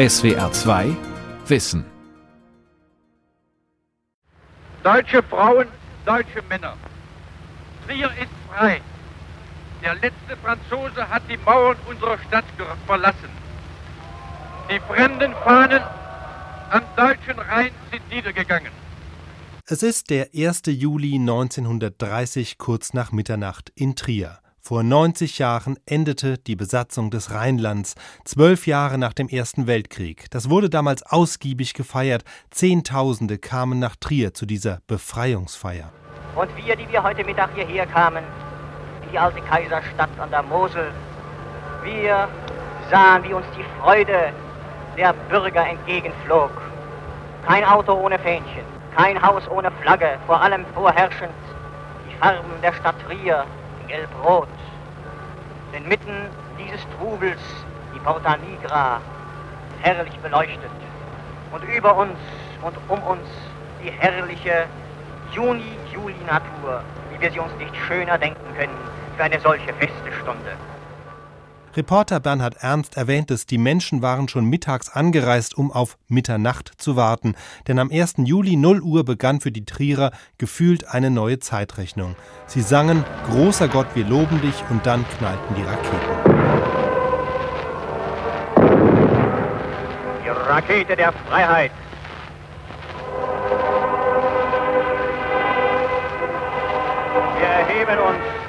SWR 2 Wissen. Deutsche Frauen, deutsche Männer. Trier ist frei. Der letzte Franzose hat die Mauern unserer Stadt verlassen. Die fremden Fahnen am deutschen Rhein sind niedergegangen. Es ist der 1. Juli 1930 kurz nach Mitternacht in Trier. Vor 90 Jahren endete die Besatzung des Rheinlands, zwölf Jahre nach dem Ersten Weltkrieg. Das wurde damals ausgiebig gefeiert. Zehntausende kamen nach Trier zu dieser Befreiungsfeier. Und wir, die wir heute Mittag hierher kamen, in die alte Kaiserstadt an der Mosel, wir sahen, wie uns die Freude der Bürger entgegenflog. Kein Auto ohne Fähnchen, kein Haus ohne Flagge, vor allem vorherrschend die Farben der Stadt Trier, gelb-rot. Denn mitten dieses Trubels die Porta Nigra herrlich beleuchtet. Und über uns und um uns die herrliche Juni-Juli-Natur, wie wir sie uns nicht schöner denken können für eine solche feste Stunde. Reporter Bernhard Ernst erwähnt es, die Menschen waren schon mittags angereist, um auf Mitternacht zu warten. Denn am 1. Juli 0 Uhr begann für die Trierer gefühlt eine neue Zeitrechnung. Sie sangen Großer Gott, wir loben dich und dann knallten die Raketen. Die Rakete der Freiheit. Wir erheben uns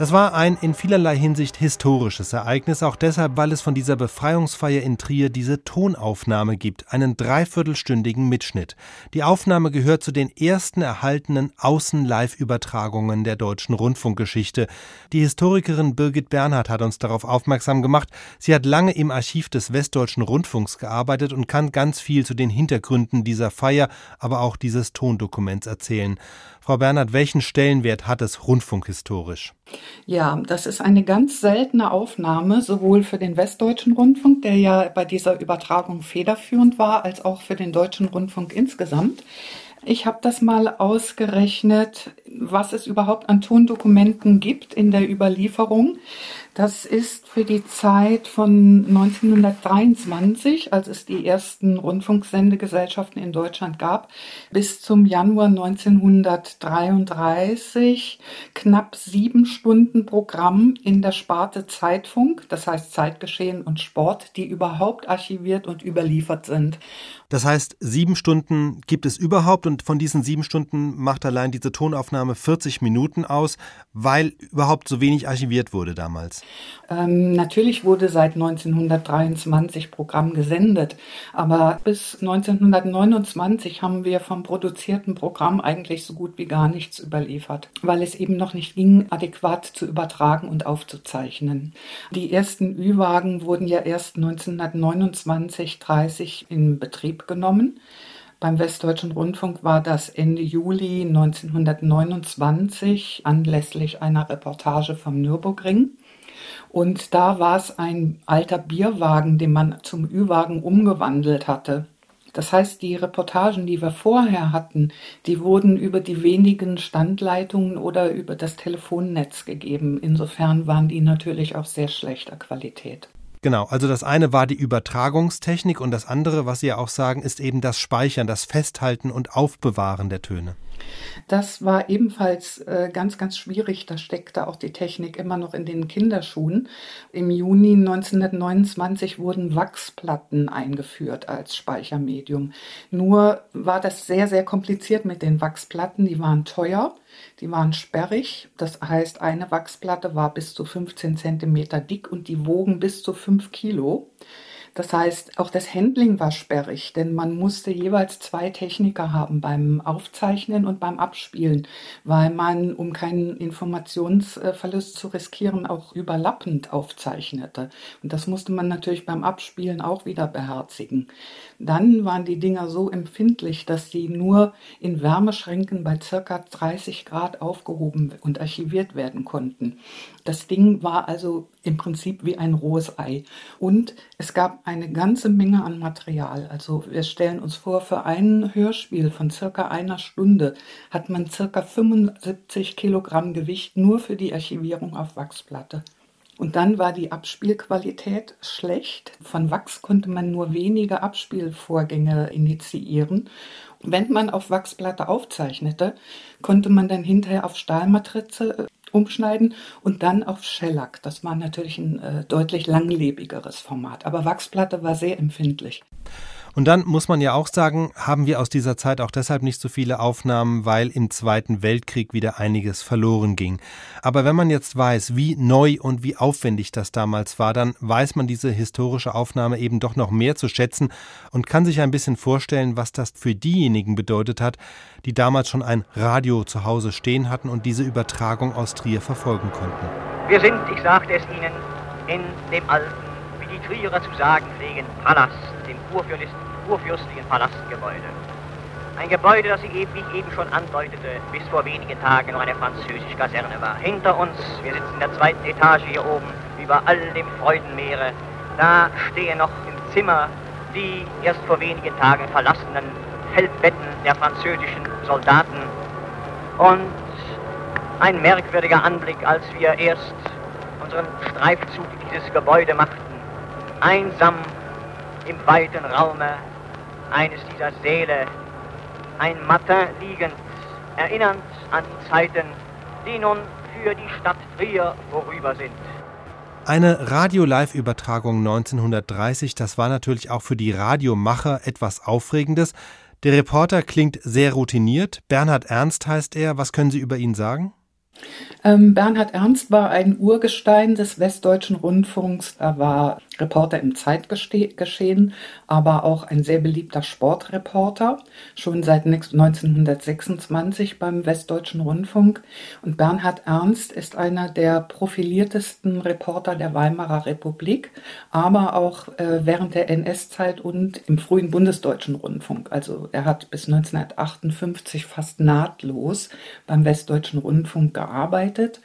Das war ein in vielerlei Hinsicht historisches Ereignis, auch deshalb, weil es von dieser Befreiungsfeier in Trier diese Tonaufnahme gibt, einen dreiviertelstündigen Mitschnitt. Die Aufnahme gehört zu den ersten erhaltenen Außen-Live-Übertragungen der deutschen Rundfunkgeschichte. Die Historikerin Birgit Bernhard hat uns darauf aufmerksam gemacht. Sie hat lange im Archiv des Westdeutschen Rundfunks gearbeitet und kann ganz viel zu den Hintergründen dieser Feier, aber auch dieses Tondokuments erzählen. Frau Bernhard, welchen Stellenwert hat es rundfunkhistorisch? Ja, das ist eine ganz seltene Aufnahme, sowohl für den Westdeutschen Rundfunk, der ja bei dieser Übertragung federführend war, als auch für den Deutschen Rundfunk insgesamt. Ich habe das mal ausgerechnet, was es überhaupt an Tondokumenten gibt in der Überlieferung. Das ist für die Zeit von 1923, als es die ersten Rundfunksendegesellschaften in Deutschland gab, bis zum Januar 1933 knapp sieben Stunden Programm in der Sparte Zeitfunk, das heißt Zeitgeschehen und Sport, die überhaupt archiviert und überliefert sind. Das heißt, sieben Stunden gibt es überhaupt und von diesen sieben Stunden macht allein diese Tonaufnahme 40 Minuten aus, weil überhaupt so wenig archiviert wurde damals. Ähm, natürlich wurde seit 1923 Programm gesendet, aber bis 1929 haben wir vom produzierten Programm eigentlich so gut wie gar nichts überliefert, weil es eben noch nicht ging, adäquat zu übertragen und aufzuzeichnen. Die ersten Ü-Wagen wurden ja erst 1929, 30 in Betrieb genommen. Beim Westdeutschen Rundfunk war das Ende Juli 1929 anlässlich einer Reportage vom Nürburgring. Und da war es ein alter Bierwagen, den man zum Ü-Wagen umgewandelt hatte. Das heißt, die Reportagen, die wir vorher hatten, die wurden über die wenigen Standleitungen oder über das Telefonnetz gegeben. Insofern waren die natürlich auch sehr schlechter Qualität. Genau, also das eine war die Übertragungstechnik und das andere, was Sie ja auch sagen, ist eben das Speichern, das Festhalten und Aufbewahren der Töne. Das war ebenfalls äh, ganz, ganz schwierig. Da steckte auch die Technik immer noch in den Kinderschuhen. Im Juni 1929 wurden Wachsplatten eingeführt als Speichermedium. Nur war das sehr, sehr kompliziert mit den Wachsplatten. Die waren teuer, die waren sperrig. Das heißt, eine Wachsplatte war bis zu 15 Zentimeter dick und die wogen bis zu 5 Kilo. Das heißt, auch das Handling war sperrig, denn man musste jeweils zwei Techniker haben beim Aufzeichnen und beim Abspielen, weil man, um keinen Informationsverlust zu riskieren, auch überlappend aufzeichnete. Und das musste man natürlich beim Abspielen auch wieder beherzigen. Dann waren die Dinger so empfindlich, dass sie nur in Wärmeschränken bei circa 30 Grad aufgehoben und archiviert werden konnten. Das Ding war also im Prinzip wie ein rohes Ei. Und es gab eine ganze Menge an Material. Also wir stellen uns vor, für ein Hörspiel von circa einer Stunde hat man circa 75 Kilogramm Gewicht nur für die Archivierung auf Wachsplatte. Und dann war die Abspielqualität schlecht. Von Wachs konnte man nur wenige Abspielvorgänge initiieren. Wenn man auf Wachsplatte aufzeichnete, konnte man dann hinterher auf Stahlmatrize umschneiden und dann auf Shellac. Das war natürlich ein äh, deutlich langlebigeres Format, aber Wachsplatte war sehr empfindlich. Und dann muss man ja auch sagen, haben wir aus dieser Zeit auch deshalb nicht so viele Aufnahmen, weil im Zweiten Weltkrieg wieder einiges verloren ging. Aber wenn man jetzt weiß, wie neu und wie aufwendig das damals war, dann weiß man diese historische Aufnahme eben doch noch mehr zu schätzen und kann sich ein bisschen vorstellen, was das für diejenigen bedeutet hat, die damals schon ein Radio zu Hause stehen hatten und diese Übertragung aus Trier verfolgen konnten. Wir sind, ich sagte es Ihnen, in dem alten, die Trierer zu sagen pflegen, Palast dem kurfürstlichen Palastgebäude. Ein Gebäude, das ich eben, wie ich eben schon andeutete, bis vor wenigen Tagen noch eine französische Kaserne war. Hinter uns, wir sitzen in der zweiten Etage hier oben, über all dem Freudenmeere, da stehen noch im Zimmer die erst vor wenigen Tagen verlassenen Feldbetten der französischen Soldaten. Und ein merkwürdiger Anblick, als wir erst unseren Streifzug in dieses Gebäude machten. Einsam im weiten Raume eines dieser Säle ein Matin liegend, erinnernd an die Zeiten, die nun für die Stadt Trier vorüber sind. Eine Radio-Live-Übertragung 1930, das war natürlich auch für die Radiomacher etwas Aufregendes. Der Reporter klingt sehr routiniert. Bernhard Ernst heißt er. Was können Sie über ihn sagen? Ähm, Bernhard Ernst war ein Urgestein des Westdeutschen Rundfunks. Er war Reporter im Zeitgeschehen, aber auch ein sehr beliebter Sportreporter, schon seit 1926 beim Westdeutschen Rundfunk. Und Bernhard Ernst ist einer der profiliertesten Reporter der Weimarer Republik, aber auch äh, während der NS-Zeit und im frühen Bundesdeutschen Rundfunk. Also er hat bis 1958 fast nahtlos beim Westdeutschen Rundfunk gearbeitet.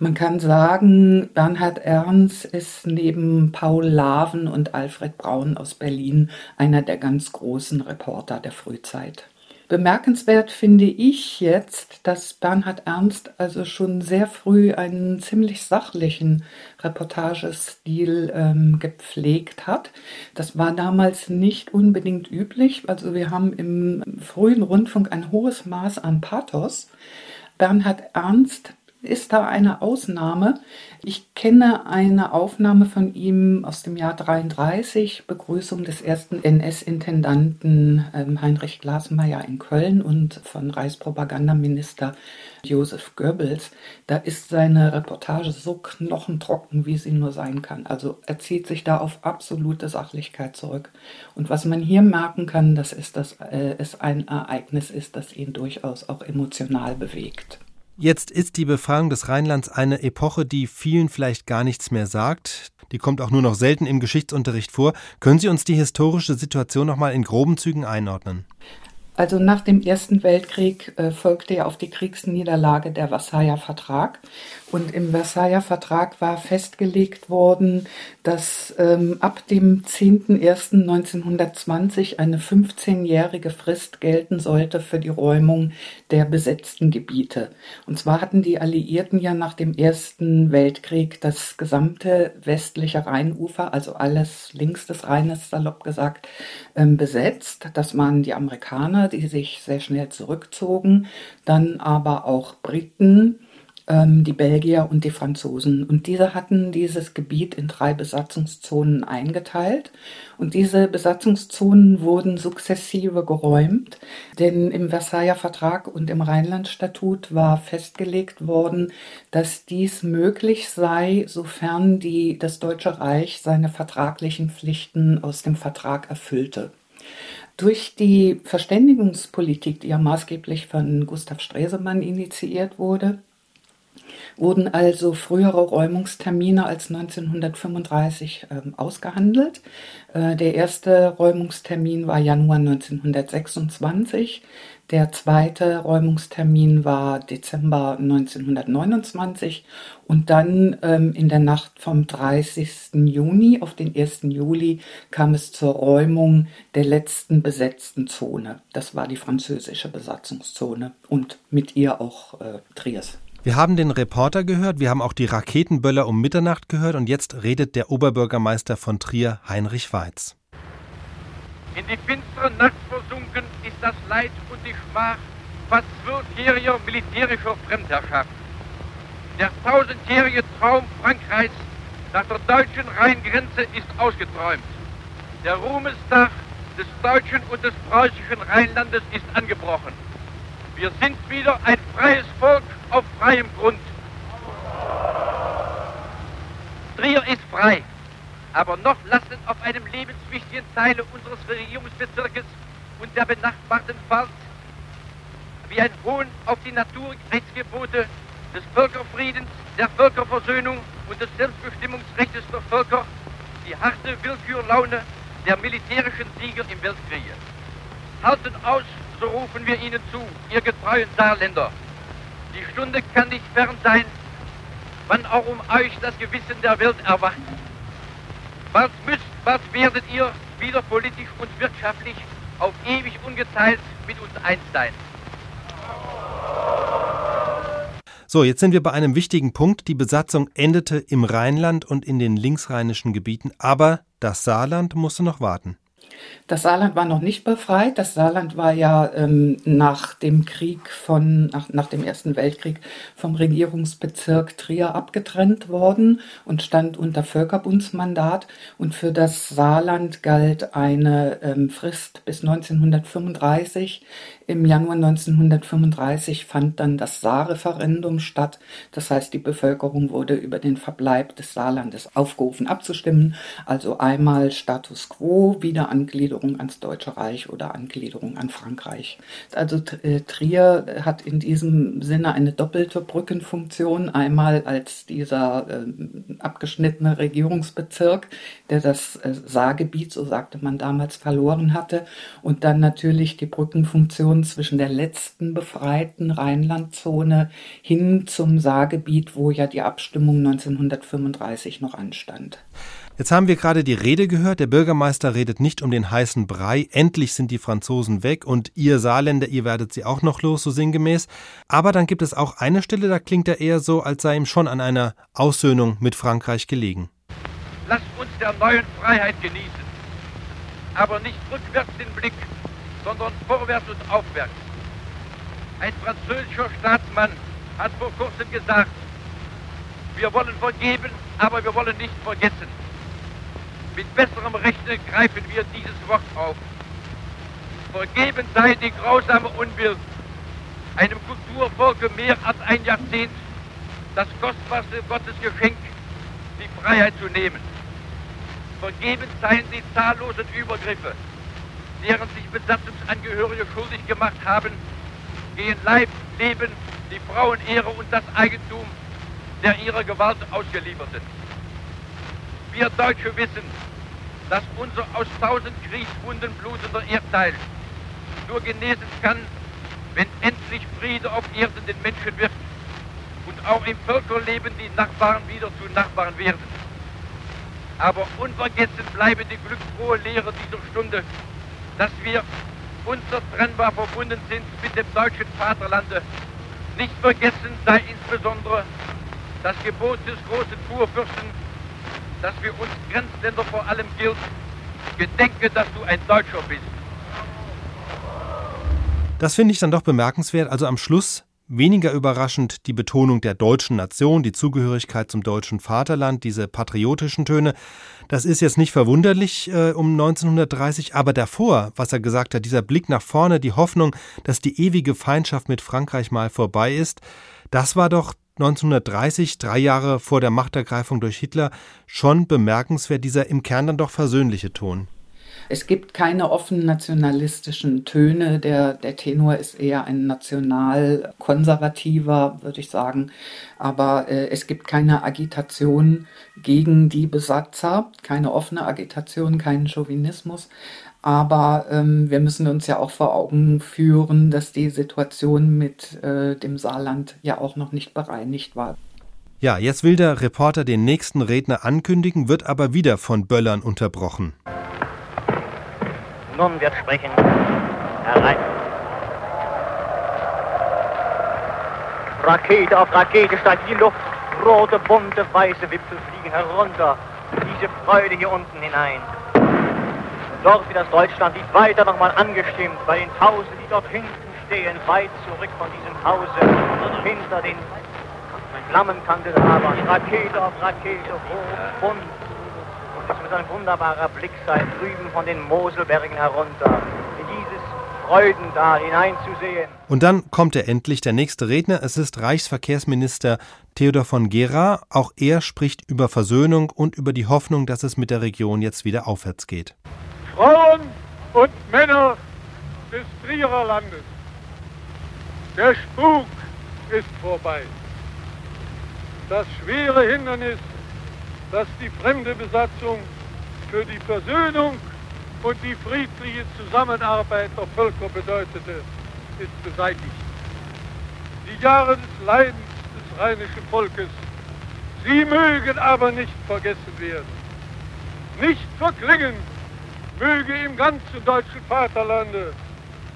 Man kann sagen, Bernhard Ernst ist neben Paul Laven und Alfred Braun aus Berlin einer der ganz großen Reporter der Frühzeit. Bemerkenswert finde ich jetzt, dass Bernhard Ernst also schon sehr früh einen ziemlich sachlichen Reportagestil ähm, gepflegt hat. Das war damals nicht unbedingt üblich. Also wir haben im frühen Rundfunk ein hohes Maß an Pathos. Bernhard Ernst ist da eine Ausnahme. Ich kenne eine Aufnahme von ihm aus dem Jahr 33, Begrüßung des ersten NS-Intendanten ähm, Heinrich Glasmeier in Köln und von Reichspropagandaminister Josef Goebbels. Da ist seine Reportage so knochentrocken, wie sie nur sein kann. Also er zieht sich da auf absolute Sachlichkeit zurück. Und was man hier merken kann, das ist, dass äh, es ein Ereignis ist, das ihn durchaus auch emotional bewegt. Jetzt ist die Befreiung des Rheinlands eine Epoche, die vielen vielleicht gar nichts mehr sagt. Die kommt auch nur noch selten im Geschichtsunterricht vor. Können Sie uns die historische Situation noch mal in groben Zügen einordnen? Also nach dem Ersten Weltkrieg äh, folgte ja auf die Kriegsniederlage der Versailler Vertrag. Und im Versailler Vertrag war festgelegt worden, dass ähm, ab dem 10.01.1920 eine 15-jährige Frist gelten sollte für die Räumung der besetzten Gebiete. Und zwar hatten die Alliierten ja nach dem Ersten Weltkrieg das gesamte westliche Rheinufer, also alles links des Rheines, salopp gesagt, ähm, besetzt. Das waren die Amerikaner, die sich sehr schnell zurückzogen, dann aber auch Briten, ähm, die Belgier und die Franzosen. Und diese hatten dieses Gebiet in drei Besatzungszonen eingeteilt. Und diese Besatzungszonen wurden sukzessive geräumt, denn im Versailler Vertrag und im Rheinlandstatut war festgelegt worden, dass dies möglich sei, sofern die, das Deutsche Reich seine vertraglichen Pflichten aus dem Vertrag erfüllte. Durch die Verständigungspolitik, die ja maßgeblich von Gustav Stresemann initiiert wurde, wurden also frühere Räumungstermine als 1935 äh, ausgehandelt. Äh, der erste Räumungstermin war Januar 1926. Der zweite Räumungstermin war Dezember 1929 und dann ähm, in der Nacht vom 30. Juni auf den 1. Juli kam es zur Räumung der letzten besetzten Zone. Das war die französische Besatzungszone und mit ihr auch äh, Triers. Wir haben den Reporter gehört, wir haben auch die Raketenböller um Mitternacht gehört und jetzt redet der Oberbürgermeister von Trier, Heinrich Weiz. In die finstere Nacht versunken ist das Leid und die Schmach fast zwölfjähriger militärischer Fremdherrschaft. Der tausendjährige Traum Frankreichs nach der deutschen Rheingrenze ist ausgeträumt. Der Ruhmestag des deutschen und des preußischen Rheinlandes ist angebrochen. Wir sind wieder ein freies Volk auf freiem Grund. Trier ist frei, aber noch lassen auf einem lebenswichtigen Teile unseres Regierungsbezirkes und der benachbarten Pfalz wie ein Hohn auf die Naturrechtsgebote des Völkerfriedens, der Völkerversöhnung und des Selbstbestimmungsrechts der Völker die harte Willkürlaune der militärischen Sieger im Weltkriege. Halten aus, so rufen wir Ihnen zu, ihr getreuen Saarländer. Die Stunde kann nicht fern sein, wann auch um euch das Gewissen der Welt erwacht. Bald müsst, bald werdet ihr wieder politisch und wirtschaftlich auf ewig ungeteilt mit uns eins sein. So, jetzt sind wir bei einem wichtigen Punkt. Die Besatzung endete im Rheinland und in den linksrheinischen Gebieten, aber das Saarland musste noch warten. Das Saarland war noch nicht befreit. Das Saarland war ja ähm, nach dem Krieg von, nach, nach dem Ersten Weltkrieg vom Regierungsbezirk Trier abgetrennt worden und stand unter Völkerbundsmandat. Und für das Saarland galt eine ähm, Frist bis 1935, im Januar 1935 fand dann das Saarreferendum statt. Das heißt, die Bevölkerung wurde über den Verbleib des Saarlandes aufgerufen abzustimmen. Also einmal Status quo, Wiederangliederung ans Deutsche Reich oder Angliederung an Frankreich. Also äh, Trier hat in diesem Sinne eine doppelte Brückenfunktion. Einmal als dieser äh, abgeschnittene Regierungsbezirk, der das äh, Saargebiet, so sagte man damals, verloren hatte. Und dann natürlich die Brückenfunktion Region zwischen der letzten befreiten Rheinlandzone hin zum Saargebiet, wo ja die Abstimmung 1935 noch anstand. Jetzt haben wir gerade die Rede gehört. Der Bürgermeister redet nicht um den heißen Brei. Endlich sind die Franzosen weg und ihr Saarländer, ihr werdet sie auch noch los, so sinngemäß. Aber dann gibt es auch eine Stelle, da klingt er eher so, als sei ihm schon an einer Aussöhnung mit Frankreich gelegen. Lasst uns der neuen Freiheit genießen, aber nicht rückwärts den Blick sondern vorwärts und aufwärts. Ein französischer Staatsmann hat vor kurzem gesagt, wir wollen vergeben, aber wir wollen nicht vergessen. Mit besserem Rechte greifen wir dieses Wort auf. Vergeben sei die grausame Unbill, einem Kulturvolke mehr als ein Jahrzehnt das kostbarste Gottesgeschenk, die Freiheit zu nehmen. Vergeben seien die zahllosen Übergriffe, deren sich Besatzungsangehörige schuldig gemacht haben, gehen Leib, Leben, die Frauenehre und das Eigentum der ihrer Gewalt ausgeliefert sind. Wir Deutsche wissen, dass unser aus tausend Kriegswunden blutender Erdteil nur genesen kann, wenn endlich Friede auf Erden den Menschen wird und auch im Völkerleben die Nachbarn wieder zu Nachbarn werden. Aber unvergessen bleibe die glücksfrohe Lehre dieser Stunde, dass wir unzertrennbar verbunden sind mit dem deutschen Vaterlande. Nicht vergessen sei insbesondere das Gebot des großen Kurfürsten, dass für uns Grenzländer vor allem gilt, gedenke, dass du ein Deutscher bist. Das finde ich dann doch bemerkenswert. Also am Schluss Weniger überraschend die Betonung der deutschen Nation, die Zugehörigkeit zum deutschen Vaterland, diese patriotischen Töne. Das ist jetzt nicht verwunderlich äh, um 1930, aber davor, was er gesagt hat, dieser Blick nach vorne, die Hoffnung, dass die ewige Feindschaft mit Frankreich mal vorbei ist, das war doch 1930, drei Jahre vor der Machtergreifung durch Hitler, schon bemerkenswert, dieser im Kern dann doch versöhnliche Ton. Es gibt keine offen nationalistischen Töne. Der, der Tenor ist eher ein national-konservativer, würde ich sagen. Aber äh, es gibt keine Agitation gegen die Besatzer, keine offene Agitation, keinen Chauvinismus. Aber ähm, wir müssen uns ja auch vor Augen führen, dass die Situation mit äh, dem Saarland ja auch noch nicht bereinigt war. Ja, jetzt will der Reporter den nächsten Redner ankündigen, wird aber wieder von Böllern unterbrochen. Nun wird sprechen Herr Rakete auf Rakete steigt die Luft, rote, bunte, weiße Wipfel fliegen herunter, diese Freude hier unten hinein. Dort wird das Deutschlandlied weiter nochmal angestimmt, bei den Tausenden, die dort hinten stehen, weit zurück von diesem Hause, hinter den Flammenkandelabern, Rakete auf Rakete, hoch, bunt. Wird ein wunderbarer Blick sein, drüben von den Moselbergen herunter, in dieses Freudental hineinzusehen. Und dann kommt er endlich, der nächste Redner. Es ist Reichsverkehrsminister Theodor von Gera. Auch er spricht über Versöhnung und über die Hoffnung, dass es mit der Region jetzt wieder aufwärts geht. Frauen und Männer des Trierer Landes, der Spuk ist vorbei das schwere Hindernis, das die fremde Besatzung für die Versöhnung und die friedliche Zusammenarbeit der Völker bedeutete, ist beseitigt. Die Jahre des Leidens des rheinischen Volkes, sie mögen aber nicht vergessen werden. Nicht verklingen möge im ganzen deutschen Vaterlande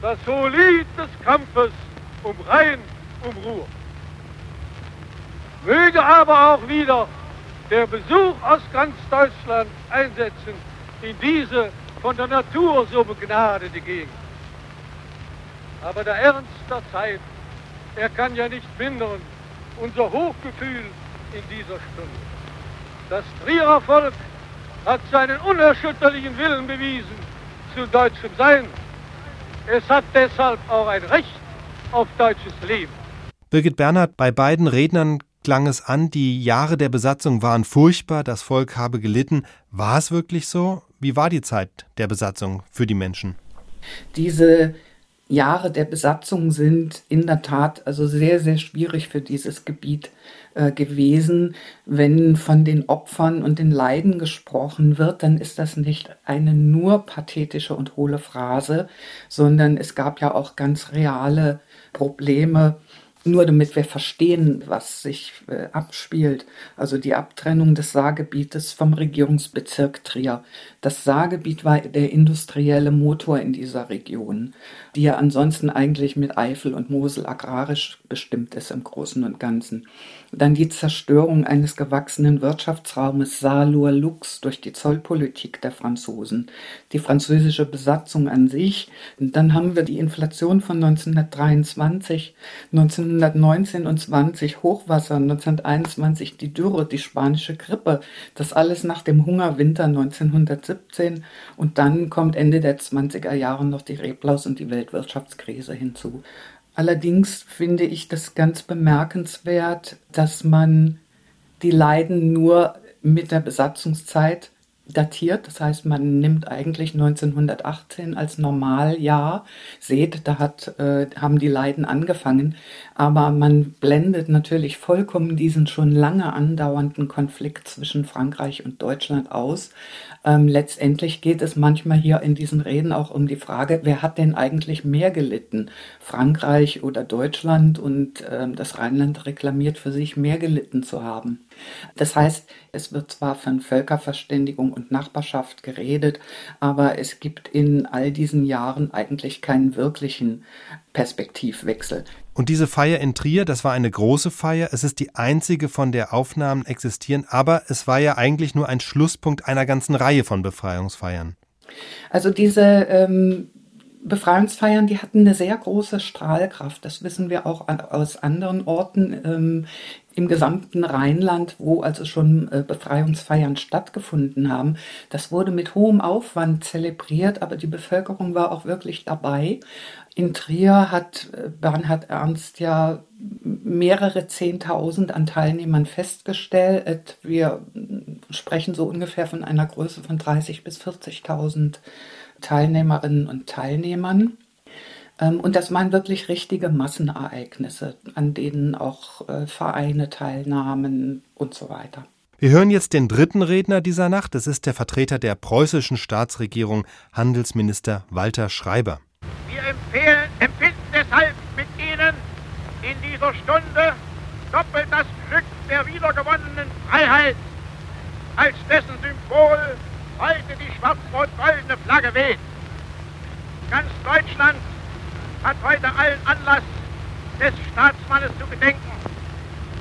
das hohe Lied des Kampfes um Rhein, um Ruhr. Möge aber auch wieder der Besuch aus ganz Deutschland einsetzen in diese von der Natur so begnadete Gegend. Aber der Ernst der Zeit, er kann ja nicht mindern unser Hochgefühl in dieser Stunde. Das Trierer Volk hat seinen unerschütterlichen Willen bewiesen zu deutschem Sein. Es hat deshalb auch ein Recht auf deutsches Leben. Birgit Bernhard, bei beiden Rednern klang es an, die Jahre der Besatzung waren furchtbar, das Volk habe gelitten. War es wirklich so? Wie war die Zeit der Besatzung für die Menschen? Diese Jahre der Besatzung sind in der Tat also sehr, sehr schwierig für dieses Gebiet äh, gewesen. Wenn von den Opfern und den Leiden gesprochen wird, dann ist das nicht eine nur pathetische und hohle Phrase, sondern es gab ja auch ganz reale Probleme nur damit wir verstehen, was sich äh, abspielt. Also die Abtrennung des Saargebietes vom Regierungsbezirk Trier. Das Saargebiet war der industrielle Motor in dieser Region, die ja ansonsten eigentlich mit Eifel und Mosel agrarisch bestimmt ist im Großen und Ganzen. Dann die Zerstörung eines gewachsenen Wirtschaftsraumes Saarlohr-Lux durch die Zollpolitik der Franzosen, die französische Besatzung an sich. Und dann haben wir die Inflation von 1923, 1919 und 20 Hochwasser, 1921 die Dürre, die spanische Grippe, das alles nach dem Hungerwinter 1917 und dann kommt Ende der 20er Jahre noch die Reblaus und die Weltwirtschaftskrise hinzu. Allerdings finde ich das ganz bemerkenswert, dass man die Leiden nur mit der Besatzungszeit datiert. Das heißt, man nimmt eigentlich 1918 als Normaljahr. Seht, da hat, äh, haben die Leiden angefangen. Aber man blendet natürlich vollkommen diesen schon lange andauernden Konflikt zwischen Frankreich und Deutschland aus. Ähm, letztendlich geht es manchmal hier in diesen Reden auch um die Frage, wer hat denn eigentlich mehr gelitten? Frankreich oder Deutschland? Und ähm, das Rheinland reklamiert für sich, mehr gelitten zu haben. Das heißt, es wird zwar von Völkerverständigung und Nachbarschaft geredet, aber es gibt in all diesen Jahren eigentlich keinen wirklichen Perspektivwechsel. Und diese Feier in Trier, das war eine große Feier. Es ist die einzige, von der Aufnahmen existieren, aber es war ja eigentlich nur ein Schlusspunkt einer ganzen Reihe von Befreiungsfeiern. Also diese ähm, Befreiungsfeiern, die hatten eine sehr große Strahlkraft. Das wissen wir auch aus anderen Orten ähm, im gesamten Rheinland, wo also schon äh, Befreiungsfeiern stattgefunden haben. Das wurde mit hohem Aufwand zelebriert, aber die Bevölkerung war auch wirklich dabei. In Trier hat äh, Bernhard Ernst ja mehrere Zehntausend an Teilnehmern festgestellt. Wir sprechen so ungefähr von einer Größe von 30.000 bis 40.000 Teilnehmerinnen und Teilnehmern. Ähm, und das waren wirklich richtige Massenereignisse, an denen auch äh, Vereine teilnahmen und so weiter. Wir hören jetzt den dritten Redner dieser Nacht. Das ist der Vertreter der preußischen Staatsregierung, Handelsminister Walter Schreiber. Wir empfehlen, empfinden deshalb mit Ihnen in dieser Stunde doppelt das Glück der wiedergewonnenen Freiheit, als dessen Symbol heute die schwarz-rot-goldene Flagge weht. Ganz Deutschland hat heute allen Anlass, des Staatsmannes zu gedenken,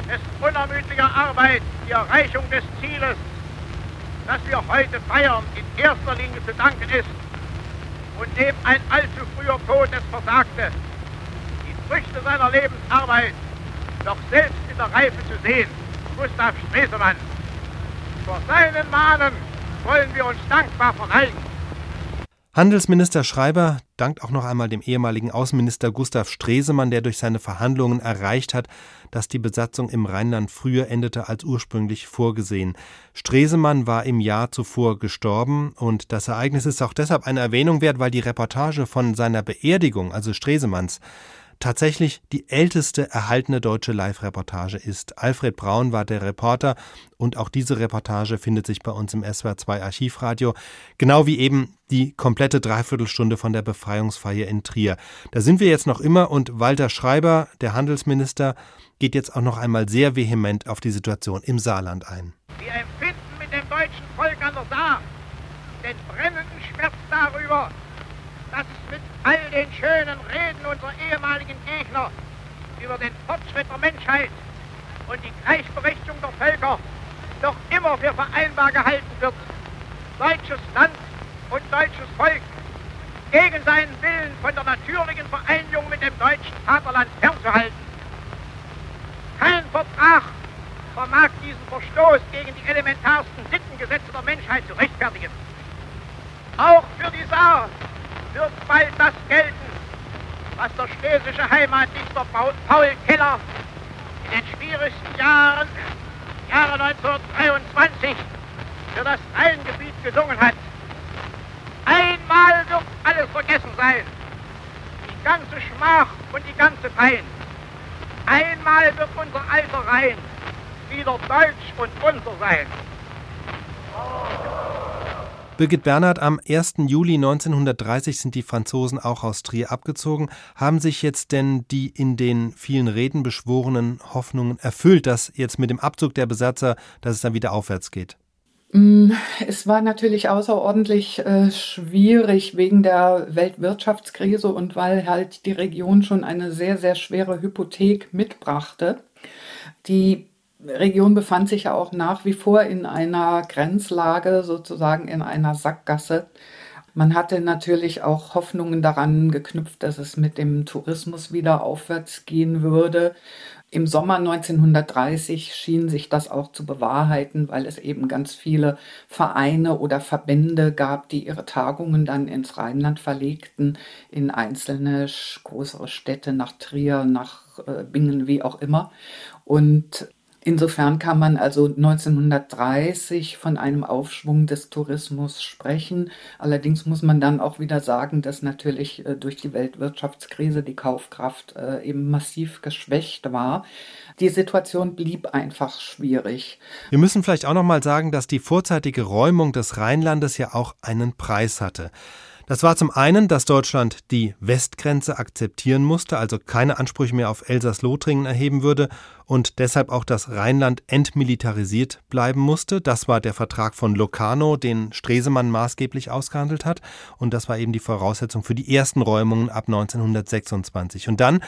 dessen unermüdlicher Arbeit die Erreichung des Zieles, das wir heute feiern, in erster Linie zu danken ist und dem ein allzu früher Tod es versagte, die Früchte seiner Lebensarbeit doch selbst in der Reife zu sehen, Gustav Stresemann. Vor seinen Mahnen wollen wir uns dankbar verneigen. Handelsminister Schreiber dankt auch noch einmal dem ehemaligen Außenminister Gustav Stresemann, der durch seine Verhandlungen erreicht hat, dass die Besatzung im Rheinland früher endete als ursprünglich vorgesehen. Stresemann war im Jahr zuvor gestorben und das Ereignis ist auch deshalb eine Erwähnung wert, weil die Reportage von seiner Beerdigung, also Stresemanns, tatsächlich die älteste erhaltene deutsche Live-Reportage ist. Alfred Braun war der Reporter und auch diese Reportage findet sich bei uns im SWR2 Archivradio, genau wie eben die komplette Dreiviertelstunde von der Befreiungsfeier in Trier. Da sind wir jetzt noch immer und Walter Schreiber, der Handelsminister, geht jetzt auch noch einmal sehr vehement auf die Situation im Saarland ein. Wir empfinden mit dem deutschen Volk an der Saar den brennenden Schmerz darüber, dass mit all den schönen Reden unserer ehemaligen Gegner über den Fortschritt der Menschheit und die Gleichberechtigung der Völker noch immer für vereinbar gehalten wird, deutsches Land und deutsches Volk gegen seinen Willen von der natürlichen Vereinigung mit dem deutschen Vaterland fernzuhalten. Kein Vertrag vermag diesen Verstoß gegen die elementarsten Sittengesetze der Menschheit zu rechtfertigen. Auch für die Saar wird bald das gelten, was der schlesische Heimatdichter Paul Keller in den schwierigsten Jahren, Jahre 1923, für das Rheingebiet gesungen hat. Einmal wird alles vergessen sein, die ganze Schmach und die ganze Pein. Einmal wird unser alter Rhein wieder deutsch und unser sein. Birgit Bernhard, am 1. Juli 1930 sind die Franzosen auch aus Trier abgezogen. Haben sich jetzt denn die in den vielen Reden beschworenen Hoffnungen erfüllt, dass jetzt mit dem Abzug der Besatzer, dass es dann wieder aufwärts geht? Mm, es war natürlich außerordentlich äh, schwierig wegen der Weltwirtschaftskrise und weil halt die Region schon eine sehr, sehr schwere Hypothek mitbrachte. Die Region befand sich ja auch nach wie vor in einer Grenzlage, sozusagen in einer Sackgasse. Man hatte natürlich auch Hoffnungen daran geknüpft, dass es mit dem Tourismus wieder aufwärts gehen würde. Im Sommer 1930 schien sich das auch zu bewahrheiten, weil es eben ganz viele Vereine oder Verbände gab, die ihre Tagungen dann ins Rheinland verlegten, in einzelne größere Städte, nach Trier, nach äh, Bingen, wie auch immer. Und Insofern kann man also 1930 von einem Aufschwung des Tourismus sprechen. Allerdings muss man dann auch wieder sagen, dass natürlich äh, durch die Weltwirtschaftskrise die Kaufkraft äh, eben massiv geschwächt war. Die Situation blieb einfach schwierig. Wir müssen vielleicht auch noch mal sagen, dass die vorzeitige Räumung des Rheinlandes ja auch einen Preis hatte. Das war zum einen, dass Deutschland die Westgrenze akzeptieren musste, also keine Ansprüche mehr auf Elsass-Lothringen erheben würde und deshalb auch das Rheinland entmilitarisiert bleiben musste. Das war der Vertrag von Locarno, den Stresemann maßgeblich ausgehandelt hat und das war eben die Voraussetzung für die ersten Räumungen ab 1926. Und dann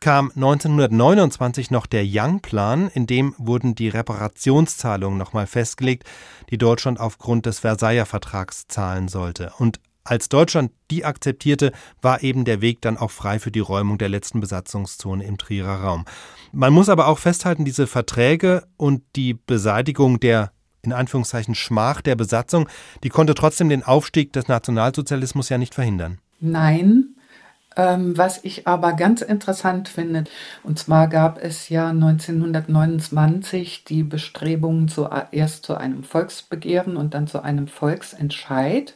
kam 1929 noch der Young-Plan, in dem wurden die Reparationszahlungen nochmal festgelegt, die Deutschland aufgrund des Versailler Vertrags zahlen sollte. Und als Deutschland die akzeptierte, war eben der Weg dann auch frei für die Räumung der letzten Besatzungszone im Trierer Raum. Man muss aber auch festhalten, diese Verträge und die Beseitigung der in Anführungszeichen Schmach der Besatzung, die konnte trotzdem den Aufstieg des Nationalsozialismus ja nicht verhindern. Nein, ähm, was ich aber ganz interessant finde, und zwar gab es ja 1929 die Bestrebungen zu, erst zu einem Volksbegehren und dann zu einem Volksentscheid.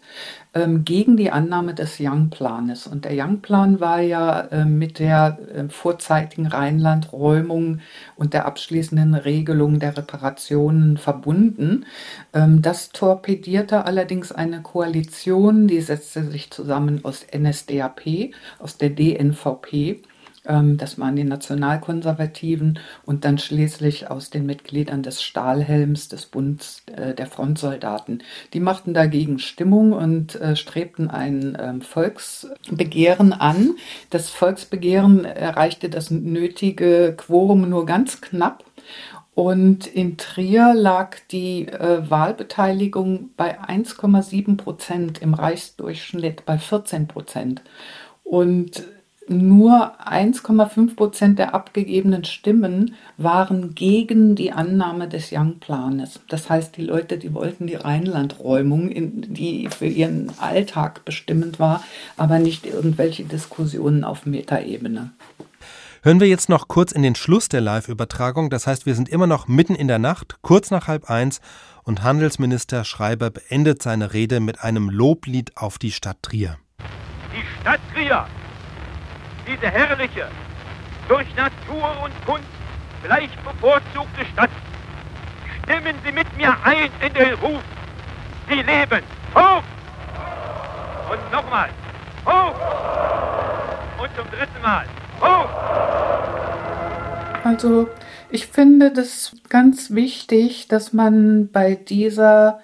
Ähm, gegen die Annahme des Young-Planes. Und der Young-Plan war ja äh, mit der äh, vorzeitigen Rheinlandräumung und der abschließenden Regelung der Reparationen verbunden. Ähm, das torpedierte allerdings eine Koalition, die setzte sich zusammen aus NSDAP, aus der DNVP das waren die Nationalkonservativen und dann schließlich aus den Mitgliedern des Stahlhelms des Bundes äh, der Frontsoldaten. Die machten dagegen Stimmung und äh, strebten ein ähm, Volksbegehren an. Das Volksbegehren erreichte das nötige Quorum nur ganz knapp. Und in Trier lag die äh, Wahlbeteiligung bei 1,7 Prozent, im Reichsdurchschnitt bei 14 Prozent. Und nur 1,5 Prozent der abgegebenen Stimmen waren gegen die Annahme des Young-Planes. Das heißt, die Leute, die wollten die Rheinlandräumung, die für ihren Alltag bestimmend war, aber nicht irgendwelche Diskussionen auf Metaebene. Hören wir jetzt noch kurz in den Schluss der Live-Übertragung. Das heißt, wir sind immer noch mitten in der Nacht, kurz nach halb eins, und Handelsminister Schreiber beendet seine Rede mit einem Loblied auf die Stadt Trier. Die Stadt Trier diese herrliche, durch Natur und Kunst gleich bevorzugte Stadt. Stimmen Sie mit mir ein in den Ruf. Sie leben. Hoch! Und nochmal. Hoch! Und zum dritten Mal. Hoch! Also, ich finde das ganz wichtig, dass man bei dieser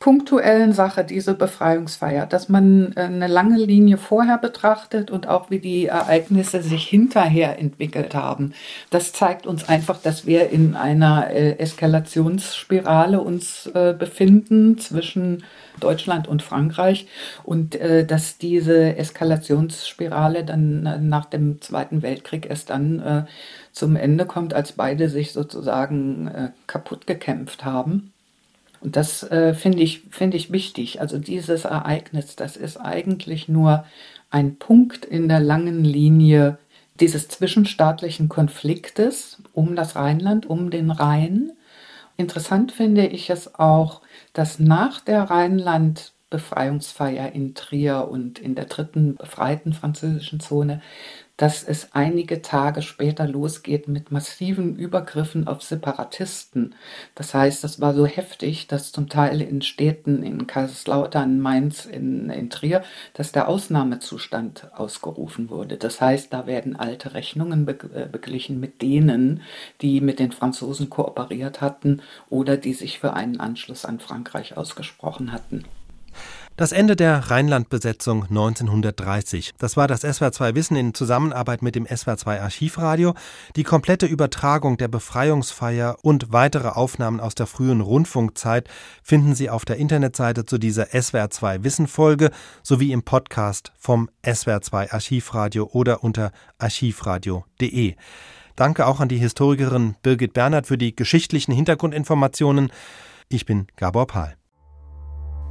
punktuellen Sache, diese Befreiungsfeier, dass man äh, eine lange Linie vorher betrachtet und auch wie die Ereignisse sich hinterher entwickelt haben. Das zeigt uns einfach, dass wir in einer äh, Eskalationsspirale uns äh, befinden zwischen Deutschland und Frankreich und dass diese Eskalationsspirale dann nach dem Zweiten Weltkrieg erst dann zum Ende kommt, als beide sich sozusagen kaputt gekämpft haben. Und das äh, finde ich, find ich wichtig. Also dieses Ereignis, das ist eigentlich nur ein Punkt in der langen Linie dieses zwischenstaatlichen Konfliktes um das Rheinland, um den Rhein. Interessant finde ich es auch, dass nach der Rheinland-Befreiungsfeier in Trier und in der dritten befreiten französischen Zone dass es einige Tage später losgeht mit massiven Übergriffen auf Separatisten. Das heißt, das war so heftig, dass zum Teil in Städten, in Kaiserslautern, Mainz, in, in Trier, dass der Ausnahmezustand ausgerufen wurde. Das heißt, da werden alte Rechnungen be äh, beglichen mit denen, die mit den Franzosen kooperiert hatten oder die sich für einen Anschluss an Frankreich ausgesprochen hatten. Das Ende der Rheinlandbesetzung 1930. Das war das SWR2 Wissen in Zusammenarbeit mit dem SWR2 Archivradio. Die komplette Übertragung der Befreiungsfeier und weitere Aufnahmen aus der frühen Rundfunkzeit finden Sie auf der Internetseite zu dieser SWR2 Wissen Folge sowie im Podcast vom SWR2 Archivradio oder unter archivradio.de. Danke auch an die Historikerin Birgit Bernhard für die geschichtlichen Hintergrundinformationen. Ich bin Gabor Pahl.